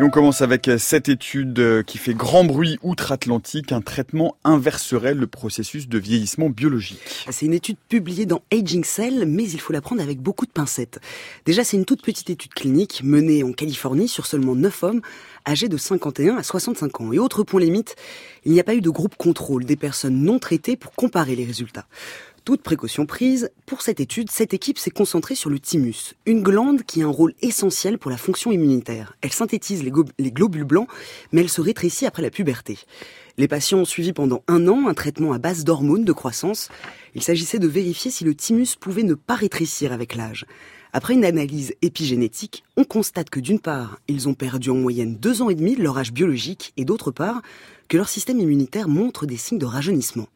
on commence avec cette étude qui fait grand bruit outre-Atlantique. Un traitement inverserait le processus de vieillissement biologique. C'est une étude publiée dans Aging Cell, mais il faut la prendre avec beaucoup de pincettes. Déjà, c'est une toute petite étude clinique menée en Californie sur seulement 9 hommes âgés de 51 à 65 ans. Et autre point limite, il n'y a pas eu de groupe contrôle des personnes non traitées pour comparer les résultats. Toute précaution prise, pour cette étude, cette équipe s'est concentrée sur le thymus, une glande qui a un rôle essentiel pour la fonction immunitaire. Elle synthétise les, les globules blancs, mais elle se rétrécit après la puberté. Les patients ont suivi pendant un an un traitement à base d'hormones de croissance. Il s'agissait de vérifier si le thymus pouvait ne pas rétrécir avec l'âge. Après une analyse épigénétique, on constate que d'une part, ils ont perdu en moyenne deux ans et demi de leur âge biologique et d'autre part, que leur système immunitaire montre des signes de rajeunissement.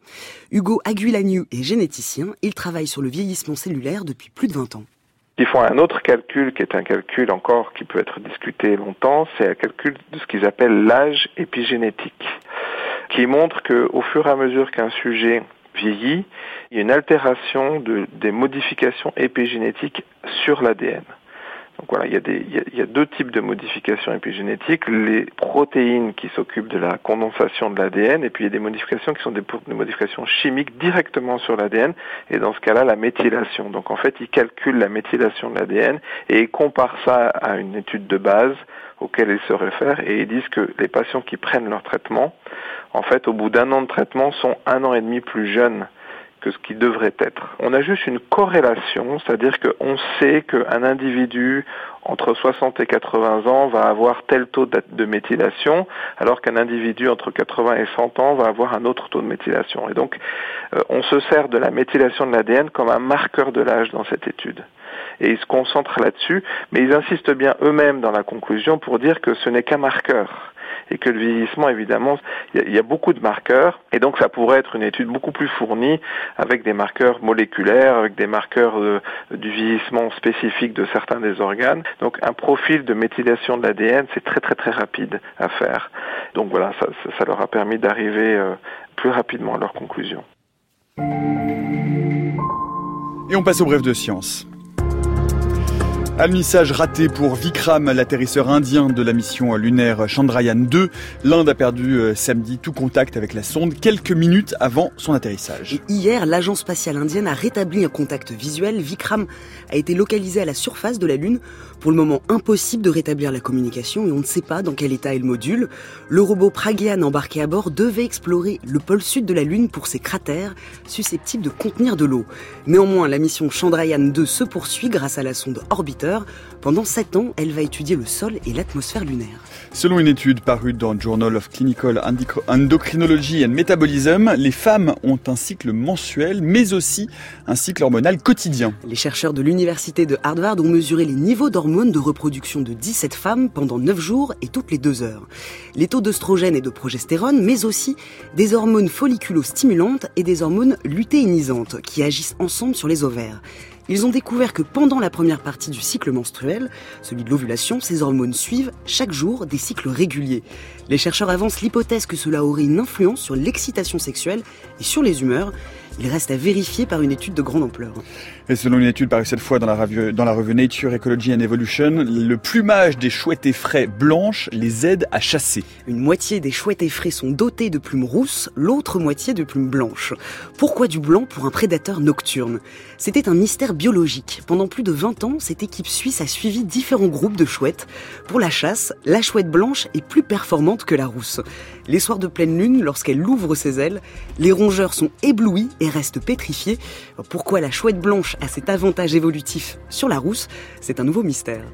Hugo Aguilaniu est généticien, il travaille sur le vieillissement cellulaire depuis plus de 20 ans. Ils font un autre calcul qui est un calcul encore qui peut être discuté longtemps, c'est un calcul de ce qu'ils appellent l'âge épigénétique, qui montre qu'au fur et à mesure qu'un sujet vieillit, il y a une altération de, des modifications épigénétiques sur l'ADN. Donc voilà, il y, a des, il, y a, deux types de modifications épigénétiques, les protéines qui s'occupent de la condensation de l'ADN, et puis il y a des modifications qui sont des, des modifications chimiques directement sur l'ADN, et dans ce cas-là, la méthylation. Donc en fait, ils calculent la méthylation de l'ADN et ils comparent ça à une étude de base auquel ils se réfèrent, et ils disent que les patients qui prennent leur traitement, en fait, au bout d'un an de traitement, sont un an et demi plus jeunes que ce qui devrait être. On a juste une corrélation, c'est-à-dire qu'on sait qu'un individu entre 60 et 80 ans va avoir tel taux de méthylation, alors qu'un individu entre 80 et 100 ans va avoir un autre taux de méthylation. Et donc, euh, on se sert de la méthylation de l'ADN comme un marqueur de l'âge dans cette étude. Et ils se concentrent là-dessus, mais ils insistent bien eux-mêmes dans la conclusion pour dire que ce n'est qu'un marqueur et que le vieillissement, évidemment, il y, a beaucoup de marqueurs, et donc ça pourrait être une étude beaucoup plus fournie avec des marqueurs moléculaires, avec des marqueurs du vieillissement spécifique de certains des organes. Donc un profil de méthylation de l'ADN, c'est très très très rapide à faire. Donc voilà, ça, ça leur a permis d'arriver euh, plus rapidement à leur conclusion. Et on passe au bref de science. Almissage raté pour Vikram, l'atterrisseur indien de la mission lunaire Chandrayaan 2. L'Inde a perdu euh, samedi tout contact avec la sonde quelques minutes avant son atterrissage. hier, l'agence spatiale indienne a rétabli un contact visuel. Vikram a été localisé à la surface de la Lune. Pour le moment, impossible de rétablir la communication et on ne sait pas dans quel état est le module. Le robot Pragyan embarqué à bord devait explorer le pôle sud de la Lune pour ses cratères susceptibles de contenir de l'eau. Néanmoins, la mission Chandrayaan 2 se poursuit grâce à la sonde Pendant 7 ans, elle va étudier le sol et l'atmosphère lunaire. Selon une étude parue dans Journal of Clinical Endocrinology and Metabolism, les femmes ont un cycle mensuel, mais aussi un cycle hormonal quotidien. Les chercheurs de l'université de Harvard ont mesuré les niveaux d'hormones de reproduction de 17 femmes pendant 9 jours et toutes les 2 heures. Les taux d'œstrogène et de progestérone, mais aussi des hormones folliculo-stimulantes et des hormones lutéinisantes qui agissent ensemble sur les ovaires ils ont découvert que pendant la première partie du cycle menstruel, celui de l'ovulation, ces hormones suivent chaque jour des cycles réguliers. Les chercheurs avancent l'hypothèse que cela aurait une influence sur l'excitation sexuelle et sur les humeurs, il reste à vérifier par une étude de grande ampleur. Et selon une étude parue cette fois dans la, revue, dans la revue Nature Ecology and Evolution, le plumage des chouettes effraies blanches les aide à chasser. Une moitié des chouettes effraies sont dotées de plumes rousses, l'autre moitié de plumes blanches. Pourquoi du blanc pour un prédateur nocturne? C'était un mystère biologique. Pendant plus de 20 ans, cette équipe suisse a suivi différents groupes de chouettes. Pour la chasse, la chouette blanche est plus performante que la rousse. Les soirs de pleine lune, lorsqu'elle ouvre ses ailes, les rongeurs sont éblouis et restent pétrifiés. Pourquoi la chouette blanche a cet avantage évolutif sur la rousse? C'est un nouveau mystère.